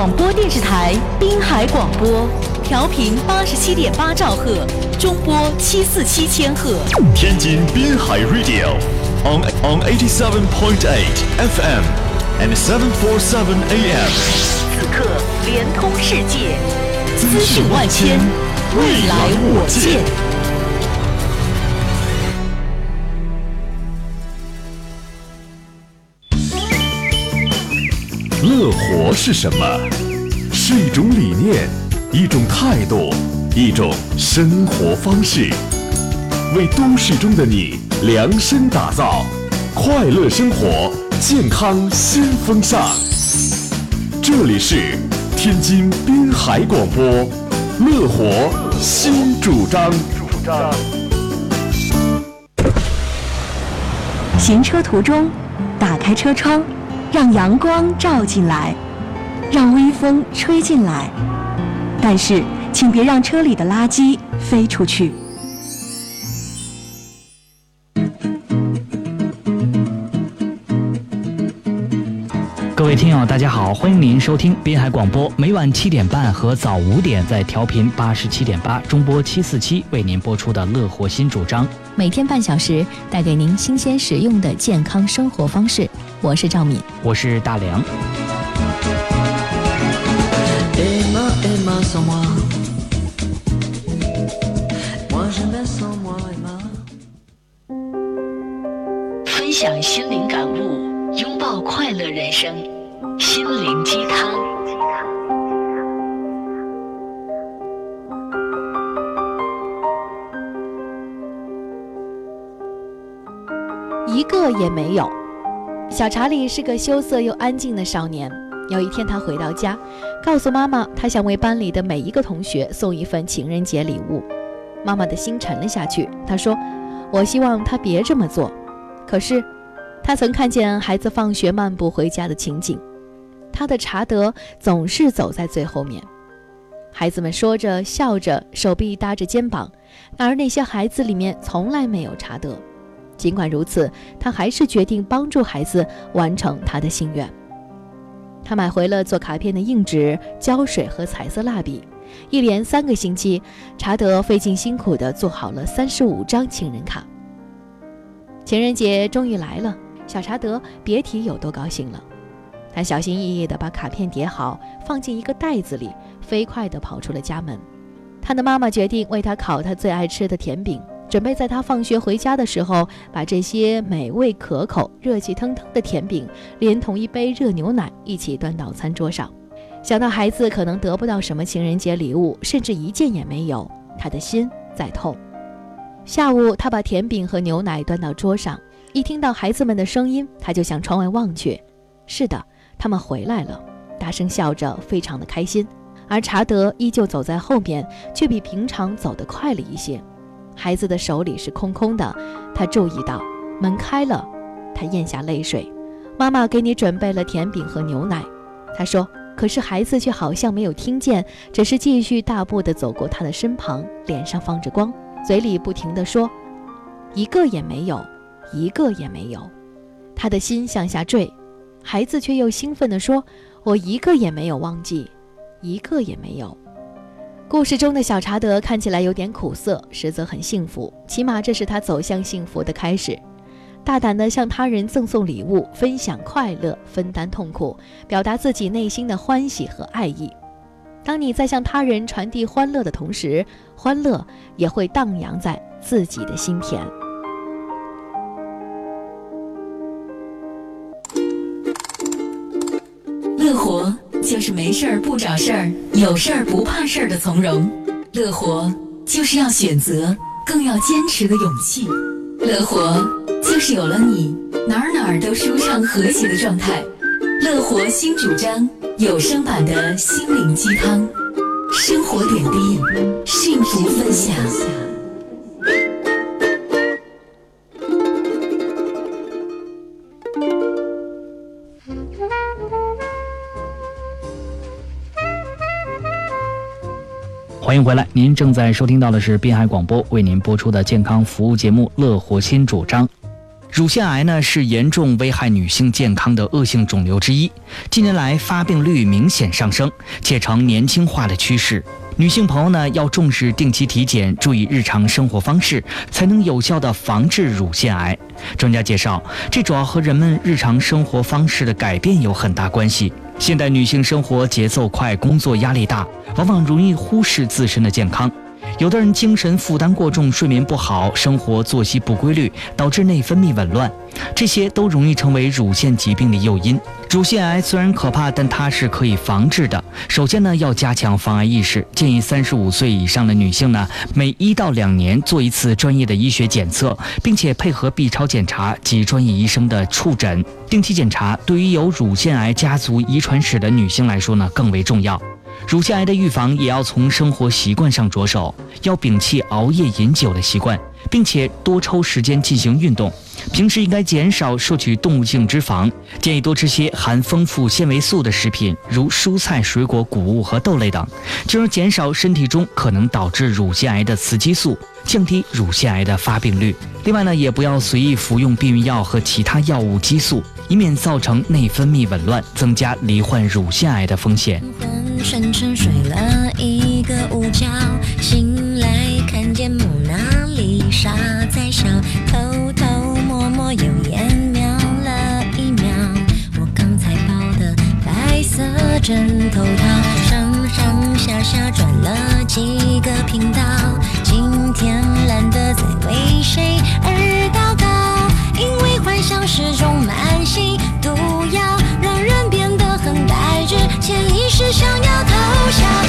广播电视台滨海广播，调频八十七点八兆赫，中波七四七千赫。天津滨海 Radio on on eighty seven point eight FM and seven four seven AM。此刻联通世界，资讯万千，未来我见。乐活是什么？是一种理念，一种态度，一种生活方式。为都市中的你量身打造快乐生活、健康新风尚。这里是天津滨海广播，乐活新主张。行车途中，打开车窗，让阳光照进来，让微风吹进来。但是，请别让车里的垃圾飞出去。各位听友，大家好，欢迎您收听滨海广播，每晚七点半和早五点在调频八十七点八中波七四七为您播出的《乐活新主张》，每天半小时带给您新鲜实用的健康生活方式。我是赵敏，我是大梁。分享心灵感悟，拥抱快乐人生，心灵鸡汤。也没有。小查理是个羞涩又安静的少年。有一天，他回到家，告诉妈妈，他想为班里的每一个同学送一份情人节礼物。妈妈的心沉了下去。她说：“我希望他别这么做。”可是，他曾看见孩子放学漫步回家的情景，他的查德总是走在最后面。孩子们说着笑着，手臂搭着肩膀，而那些孩子里面从来没有查德。尽管如此，他还是决定帮助孩子完成他的心愿。他买回了做卡片的硬纸、胶水和彩色蜡笔。一连三个星期，查德费尽辛苦地做好了三十五张情人卡。情人节终于来了，小查德别提有多高兴了。他小心翼翼地把卡片叠好，放进一个袋子里，飞快地跑出了家门。他的妈妈决定为他烤他最爱吃的甜饼。准备在他放学回家的时候，把这些美味可口、热气腾腾的甜饼，连同一杯热牛奶一起端到餐桌上。想到孩子可能得不到什么情人节礼物，甚至一件也没有，他的心在痛。下午，他把甜饼和牛奶端到桌上，一听到孩子们的声音，他就向窗外望去。是的，他们回来了，大声笑着，非常的开心。而查德依旧走在后面，却比平常走得快了一些。孩子的手里是空空的，他注意到门开了，他咽下泪水。妈妈给你准备了甜饼和牛奶，他说。可是孩子却好像没有听见，只是继续大步地走过他的身旁，脸上放着光，嘴里不停地说：“一个也没有，一个也没有。”他的心向下坠，孩子却又兴奋地说：“我一个也没有忘记，一个也没有。”故事中的小查德看起来有点苦涩，实则很幸福，起码这是他走向幸福的开始。大胆地向他人赠送礼物，分享快乐，分担痛苦，表达自己内心的欢喜和爱意。当你在向他人传递欢乐的同时，欢乐也会荡漾在自己的心田。乐活就是没事儿不找事儿，有事儿不怕事儿的从容；乐活就是要选择，更要坚持的勇气；乐活就是有了你，哪儿哪儿都舒畅和谐的状态。乐活新主张，有声版的心灵鸡汤，生活点滴，幸福分享。欢迎回来，您正在收听到的是滨海广播为您播出的健康服务节目《乐活新主张》。乳腺癌呢是严重危害女性健康的恶性肿瘤之一，近年来发病率明显上升，且呈年轻化的趋势。女性朋友呢要重视定期体检，注意日常生活方式，才能有效的防治乳腺癌。专家介绍，这主要和人们日常生活方式的改变有很大关系。现代女性生活节奏快，工作压力大，往往容易忽视自身的健康。有的人精神负担过重，睡眠不好，生活作息不规律，导致内分泌紊乱，这些都容易成为乳腺疾病的诱因。乳腺癌虽然可怕，但它是可以防治的。首先呢，要加强防癌意识，建议三十五岁以上的女性呢，每一到两年做一次专业的医学检测，并且配合 B 超检查及专业医生的触诊。定期检查对于有乳腺癌家族遗传史的女性来说呢，更为重要。乳腺癌的预防也要从生活习惯上着手，要摒弃熬夜饮酒的习惯，并且多抽时间进行运动。平时应该减少摄取动物性脂肪，建议多吃些含丰富纤维素的食品，如蔬菜、水果、谷物和豆类等，进而减少身体中可能导致乳腺癌的雌激素，降低乳腺癌的发病率。另外呢，也不要随意服用避孕药和其他药物激素，以免造成内分泌紊乱，增加罹患乳腺癌的风险。沉沉睡了一个午觉，笑，偷偷摸摸又眼瞄了一秒，我刚才抱的白色枕头套，上上下下转了几个频道，今天懒得再为谁而祷告，因为幻想是种慢性毒药，让人变得很呆滞，潜意识想要。正在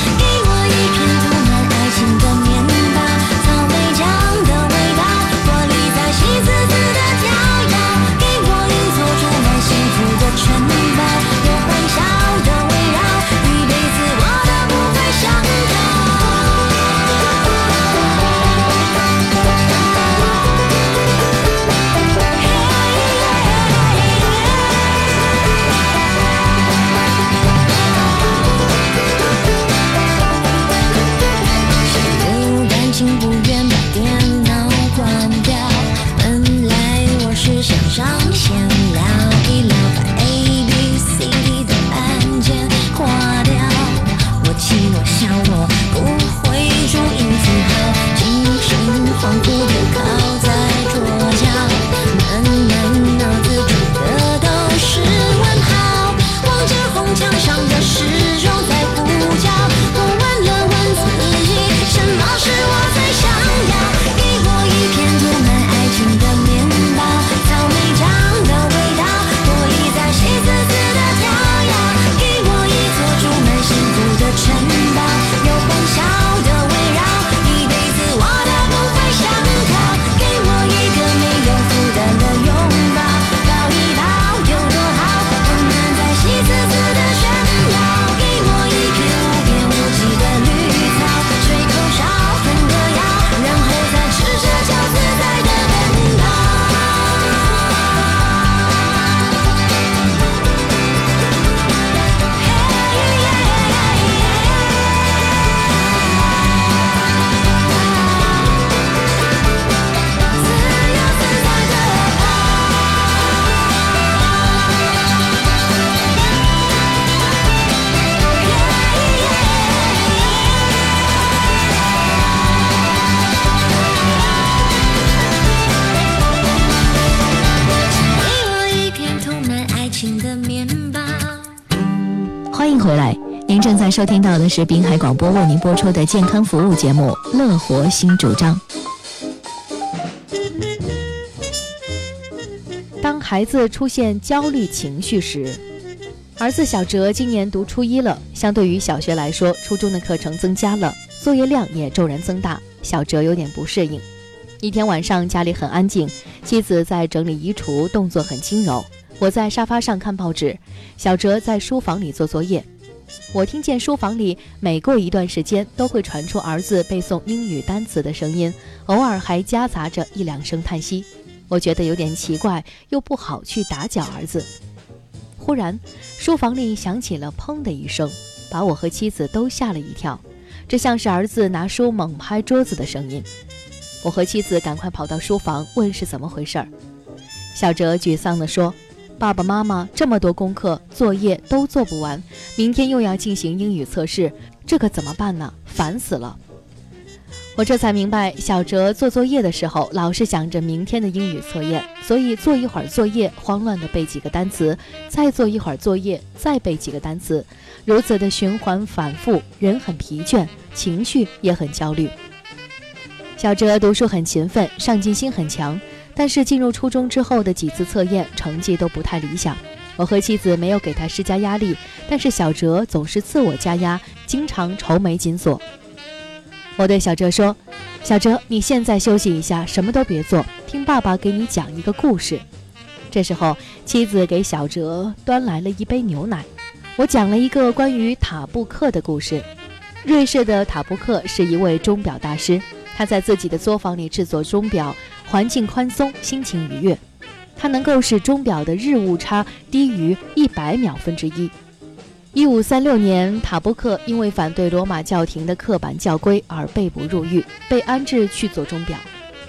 收听到的是滨海广播为您播出的健康服务节目《乐活新主张》。当孩子出现焦虑情绪时，儿子小哲今年读初一了。相对于小学来说，初中的课程增加了，作业量也骤然增大，小哲有点不适应。一天晚上，家里很安静，妻子在整理衣橱，动作很轻柔。我在沙发上看报纸，小哲在书房里做作业。我听见书房里每过一段时间都会传出儿子背诵英语单词的声音，偶尔还夹杂着一两声叹息。我觉得有点奇怪，又不好去打搅儿子。忽然，书房里响起了“砰”的一声，把我和妻子都吓了一跳。这像是儿子拿书猛拍桌子的声音。我和妻子赶快跑到书房问是怎么回事儿。小哲沮丧地说：“爸爸妈妈这么多功课作业都做不完，明天又要进行英语测试，这可怎么办呢？烦死了！”我这才明白，小哲做作业的时候老是想着明天的英语测验，所以做一会儿作业，慌乱地背几个单词，再做一会儿作业，再背几个单词，如此的循环反复，人很疲倦，情绪也很焦虑。小哲读书很勤奋，上进心很强，但是进入初中之后的几次测验成绩都不太理想。我和妻子没有给他施加压力，但是小哲总是自我加压，经常愁眉紧锁。我对小哲说：“小哲，你现在休息一下，什么都别做，听爸爸给你讲一个故事。”这时候，妻子给小哲端来了一杯牛奶。我讲了一个关于塔布克的故事。瑞士的塔布克是一位钟表大师，他在自己的作坊里制作钟表，环境宽松，心情愉悦。他能够使钟表的日误差低于一百秒分之一。一五三六年，塔布克因为反对罗马教廷的刻板教规而被捕入狱，被安置去做钟表。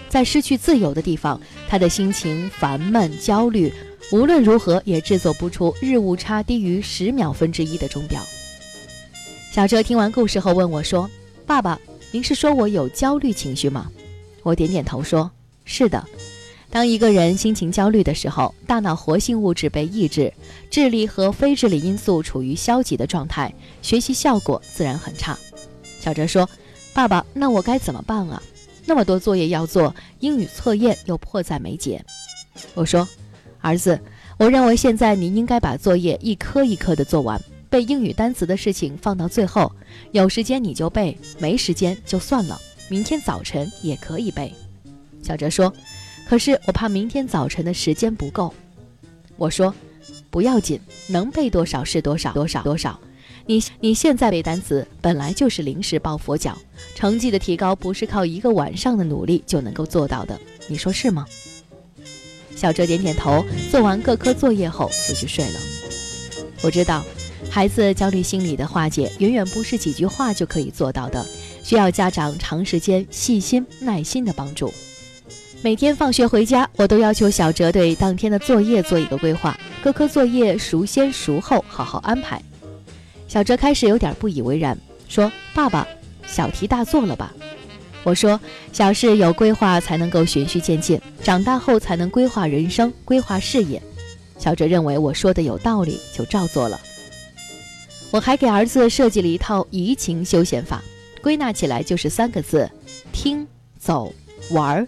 在失去自由的地方，他的心情烦闷焦虑，无论如何也制作不出日误差低于十秒分之一的钟表。小哲听完故事后问我说：“爸爸，您是说我有焦虑情绪吗？”我点点头说：“是的。”当一个人心情焦虑的时候，大脑活性物质被抑制，智力和非智力因素处于消极的状态，学习效果自然很差。小哲说：“爸爸，那我该怎么办啊？那么多作业要做，英语测验又迫在眉睫。”我说：“儿子，我认为现在你应该把作业一科一科的做完，背英语单词的事情放到最后，有时间你就背，没时间就算了，明天早晨也可以背。”小哲说。可是我怕明天早晨的时间不够，我说不要紧，能背多少是多少，多少多少。你你现在背单词本来就是临时抱佛脚，成绩的提高不是靠一个晚上的努力就能够做到的，你说是吗？小哲点点头，做完各科作业后就去睡了。我知道，孩子焦虑心理的化解远远不是几句话就可以做到的，需要家长长时间细心耐心的帮助。每天放学回家，我都要求小哲对当天的作业做一个规划，各科作业孰先孰后，好好安排。小哲开始有点不以为然，说：“爸爸，小题大做了吧？”我说：“小事有规划才能够循序渐进，长大后才能规划人生、规划事业。”小哲认为我说的有道理，就照做了。我还给儿子设计了一套怡情休闲法，归纳起来就是三个字：听、走、玩儿。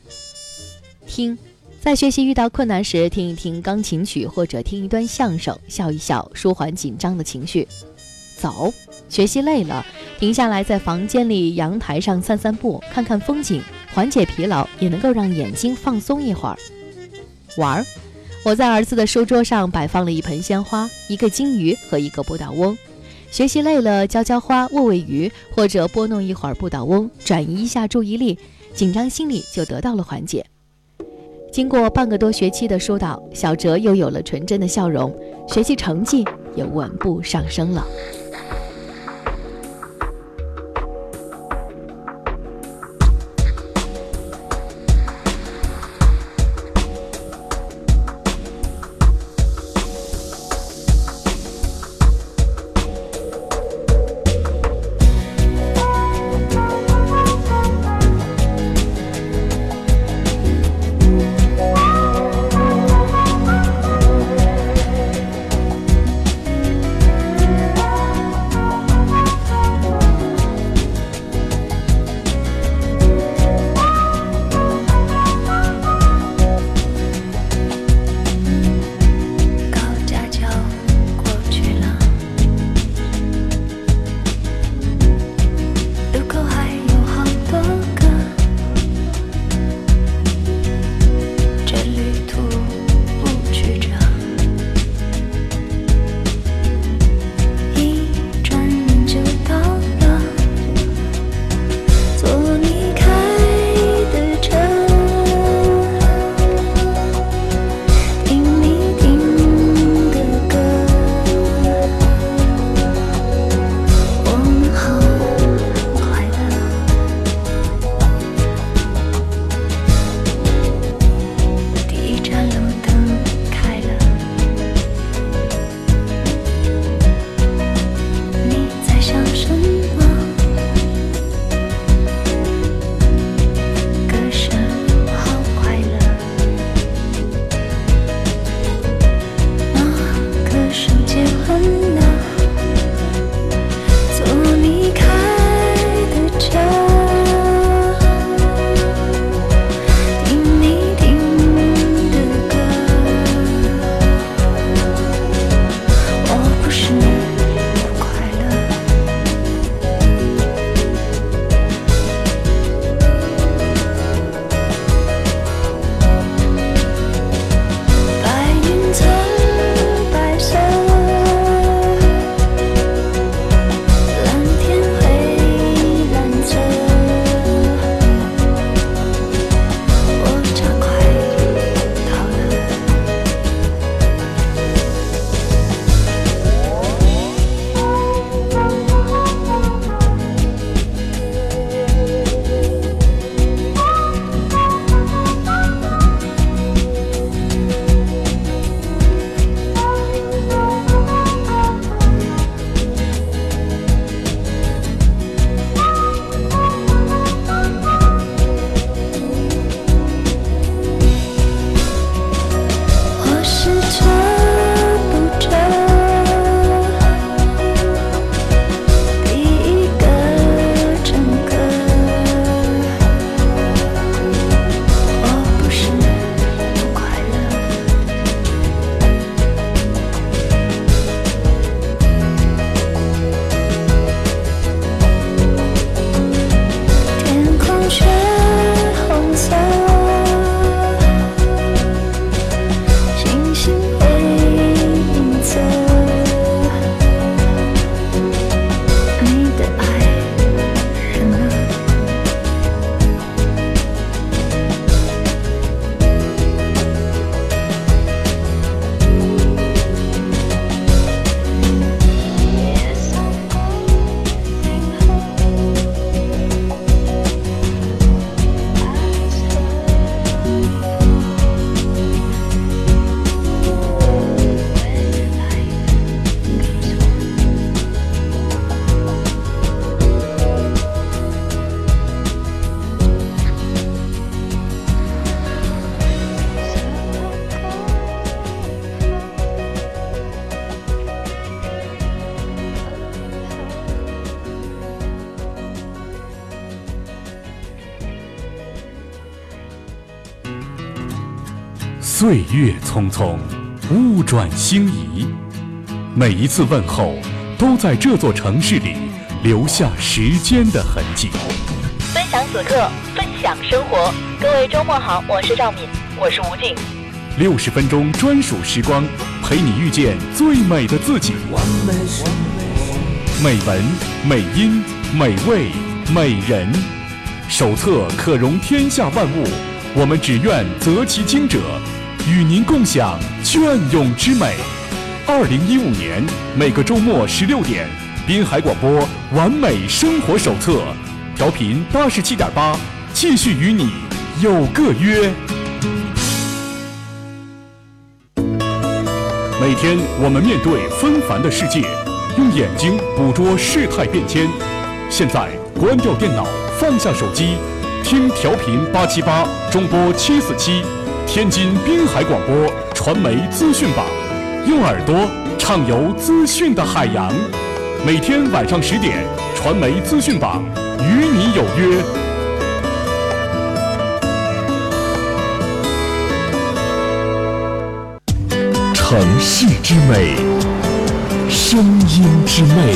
听，在学习遇到困难时，听一听钢琴曲或者听一段相声，笑一笑，舒缓紧张的情绪。走，学习累了，停下来在房间里、阳台上散散步，看看风景，缓解疲劳，也能够让眼睛放松一会儿。玩儿，我在儿子的书桌上摆放了一盆鲜花、一个金鱼和一个不倒翁。学习累了，浇浇花，喂喂鱼，或者拨弄一会儿不倒翁，转移一下注意力，紧张心理就得到了缓解。经过半个多学期的疏导，小哲又有了纯真的笑容，学习成绩也稳步上升了。岁月匆匆，物转星移，每一次问候都在这座城市里留下时间的痕迹。分享此刻，分享生活。各位周末好，我是赵敏，我是吴静。六十分钟专属时光，陪你遇见最美的自己。美文、美音、美味、美人，手册可容天下万物。我们只愿择其精者，与您共享隽永之美。二零一五年每个周末十六点，滨海广播《完美生活手册》，调频八十七点八，继续与你有个约。每天我们面对纷繁的世界，用眼睛捕捉事态变迁。现在关掉电脑，放下手机。听调频八七八，中波七四七，天津滨海广播传媒资讯榜，用耳朵畅游资讯的海洋。每天晚上十点，传媒资讯榜与你有约。城市之美，声音之魅。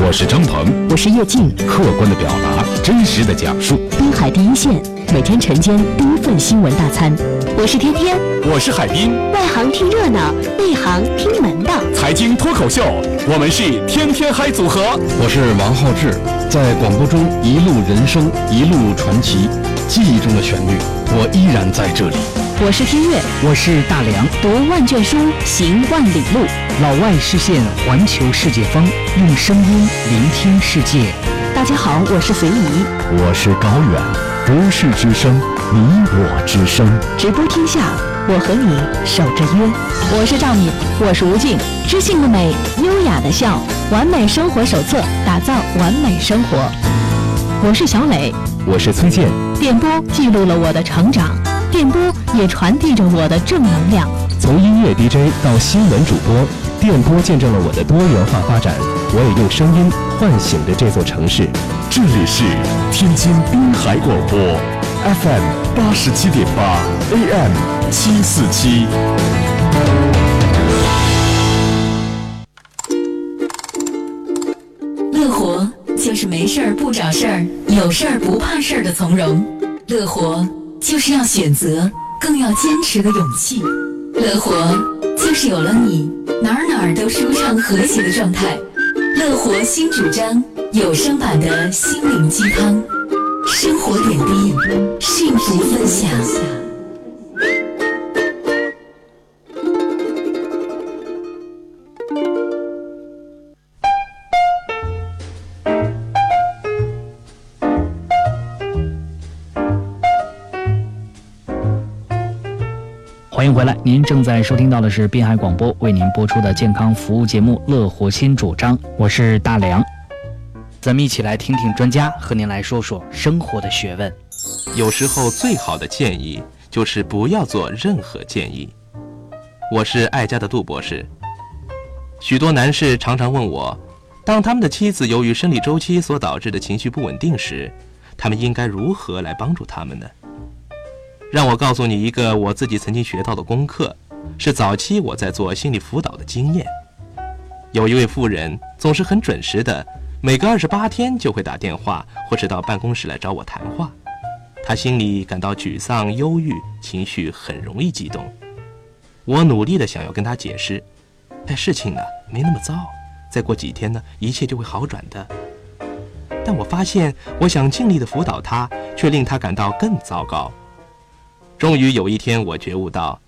我是张鹏，我是叶静，客观的表达，真实的讲述。滨海第一线，每天晨间第一份新闻大餐。我是天天，我是海滨。外行听热闹，内行听门道。财经脱口秀，我们是天天嗨组合。我是王浩志，在广播中一路人生，一路传奇，记忆中的旋律，我依然在这里。我是天悦，我是大梁，读万卷书，行万里路。老外视线，环球世界风，用声音聆听世界。大家好，我是随怡，我是高远，都市之声，你我之声，直播天下，我和你守着约。我是赵敏，我是吴静，知性的美，优雅的笑，完美生活手册，打造完美生活。我是小磊，我是崔健，电波记录了我的成长。电波也传递着我的正能量。从音乐 DJ 到新闻主播，电波见证了我的多元化发展。我也用声音唤醒着这座城市。这里是天津滨海广播，FM 八十七点八，AM 七四七。乐活就是没事儿不找事儿，有事儿不怕事儿的从容。乐活。就是要选择，更要坚持的勇气。乐活就是有了你，哪儿哪儿都舒畅和谐的状态。乐活新主张，有声版的心灵鸡汤，生活点滴，幸福分享。欢迎回来，您正在收听到的是滨海广播为您播出的健康服务节目《乐活新主张》，我是大梁。咱们一起来听听专家和您来说说生活的学问。有时候最好的建议就是不要做任何建议。我是爱家的杜博士。许多男士常常问我，当他们的妻子由于生理周期所导致的情绪不稳定时，他们应该如何来帮助他们呢？让我告诉你一个我自己曾经学到的功课，是早期我在做心理辅导的经验。有一位妇人总是很准时的，每隔二十八天就会打电话或是到办公室来找我谈话。他心里感到沮丧、忧郁，情绪很容易激动。我努力的想要跟他解释，哎，事情呢没那么糟，再过几天呢一切就会好转的。但我发现，我想尽力的辅导他，却令他感到更糟糕。终于有一天，我觉悟到，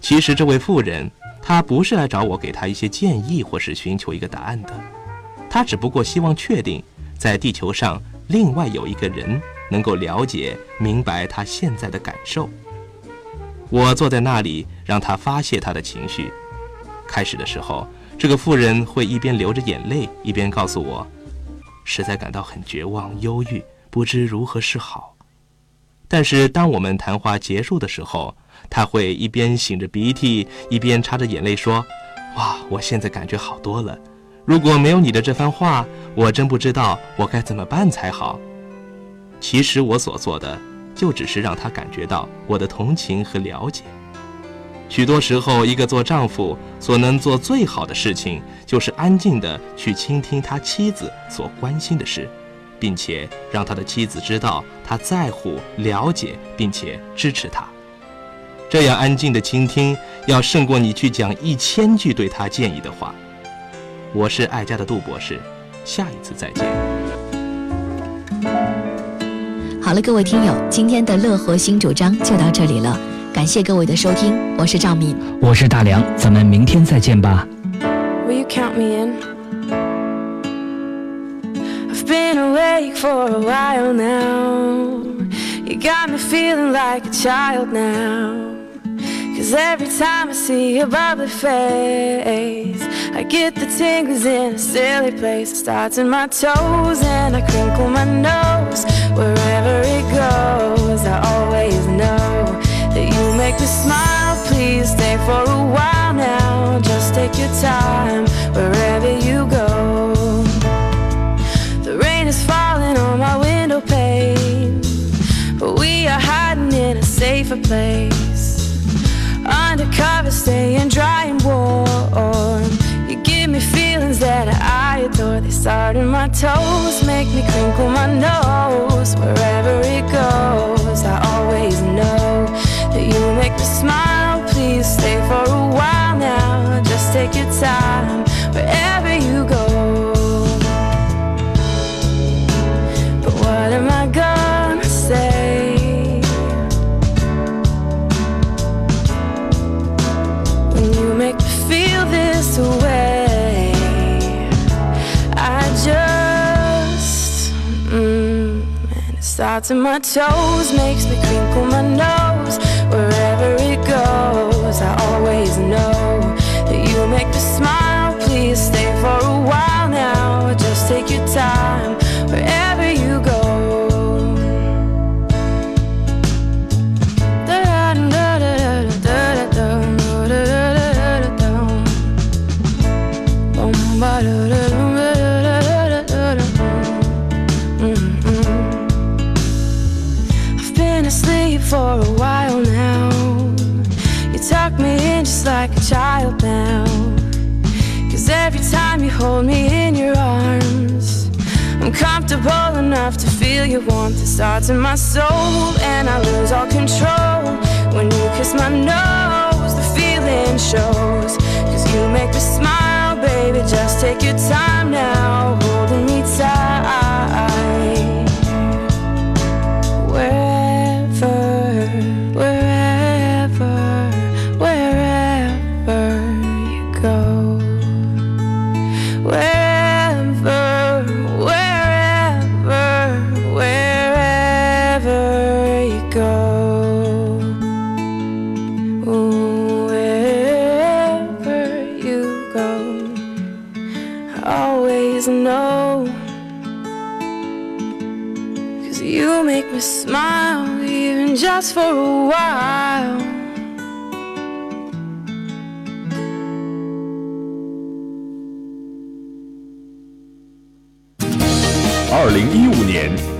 其实这位妇人，她不是来找我给她一些建议，或是寻求一个答案的，他只不过希望确定，在地球上另外有一个人能够了解、明白他现在的感受。我坐在那里，让他发泄他的情绪。开始的时候，这个妇人会一边流着眼泪，一边告诉我，实在感到很绝望、忧郁，不知如何是好。但是当我们谈话结束的时候，他会一边擤着鼻涕，一边擦着眼泪说：“哇，我现在感觉好多了。如果没有你的这番话，我真不知道我该怎么办才好。”其实我所做的，就只是让他感觉到我的同情和了解。许多时候，一个做丈夫所能做最好的事情，就是安静地去倾听他妻子所关心的事，并且让他的妻子知道他在乎、了解，并且支持他。这样安静的倾听，要胜过你去讲一千句对他建议的话。我是爱家的杜博士，下一次再见。好了，各位听友，今天的乐活新主张就到这里了。感谢各位的收听，我是赵敏，我是大梁，咱们明天再见吧。Will you count me in? I've been awake for a while now. You got me feeling like a child now. Cause every time I see your bubbly face, I get the tingles in a silly place. Starts in my toes and I crinkle my nose. Wherever it goes, I always know that you make me smile. Please stay for a while now. Just take your time wherever you go. The rain is falling on my window pane, but we are hiding in a safer place. Undercover, staying toes, make me crinkle my nose. Wherever it goes, I always know that you make me smile. Please stay for a while now. Just take your time in my toes, makes me crinkle my nose. My soul,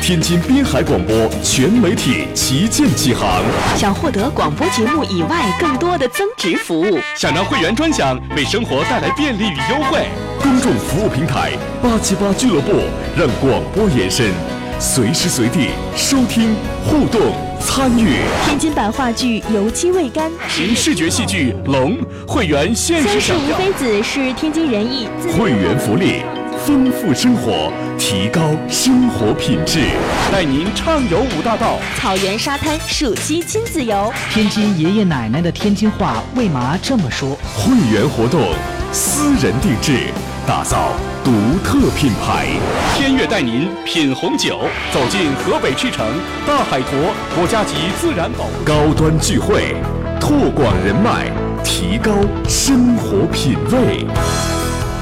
天津滨海广播全媒体旗舰启航，想获得广播节目以外更多的增值服务，想让会员专享为生活带来便利与优惠。公众服务平台八七八俱乐部让广播延伸，随时随地收听、互动、参与。天津版话剧《油漆未干》，新视觉戏剧《龙》会员限时三十享用。无妃子是天津人艺会员福利，丰富生活，提高生活品质。带您畅游五大道，草原沙滩暑期亲子游，天津爷爷奶奶的天津话为嘛这么说？会员活动，私人定制，打造独特品牌。天悦带您品红酒，走进河北赤城大海坨国家级自然保护。高端聚会，拓广人脉，提高生活品味。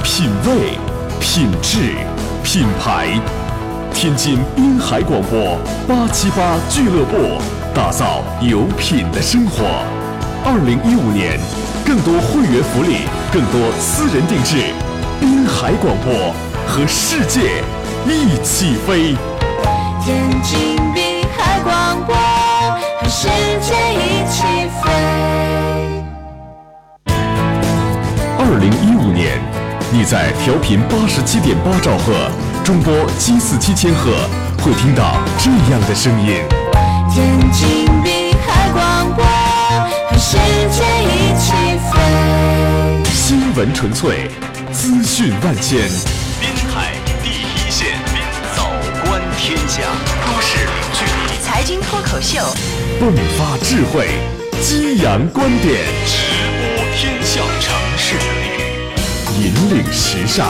品味、品质、品牌。天津滨海广播八七八俱乐部，打造有品的生活。二零一五年，更多会员福利，更多私人定制。滨海广播和世界一起飞。天津滨海广播和世界一起飞。五年，你在调频八十七点八兆赫，中波七四七千赫，会听到这样的声音。天津滨海广播，和世界一起飞。新闻纯粹，资讯万千。滨海第一线，早观天下，都市零距离，财经脱口秀，迸发智慧，激扬观点，直播天下城引领时尚，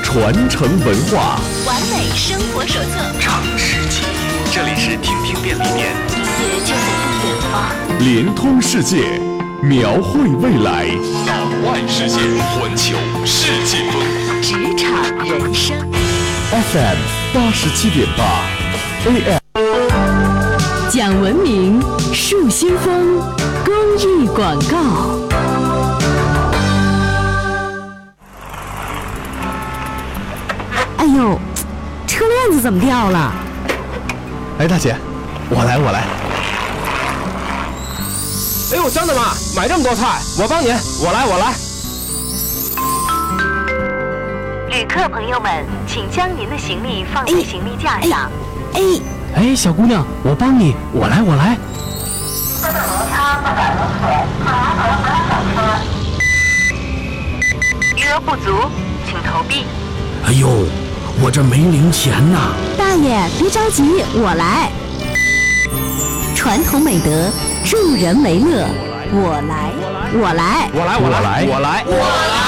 传承文化，完美生活手册，城市记忆。这里是听听便利店，一切就在不远方。联通世界，描绘未来，岛外世界，环球世界风，职场人生。FM 八十七点八，AM。讲文明树新风公益广告。哎呦，车链子怎么掉了？哎，大姐，我来，我来。哎呦，张大妈，买这么多菜，我帮您，我来，我来。旅客朋友们，请将您的行李放在行李架上。哎，哎，小姑娘，我帮你，我来，我来。余额不足，请投币。哎呦，我这没零钱呐！大爷别着急，我来。传统美德，助人为乐，我来，我来，我来，我来，我来，我来。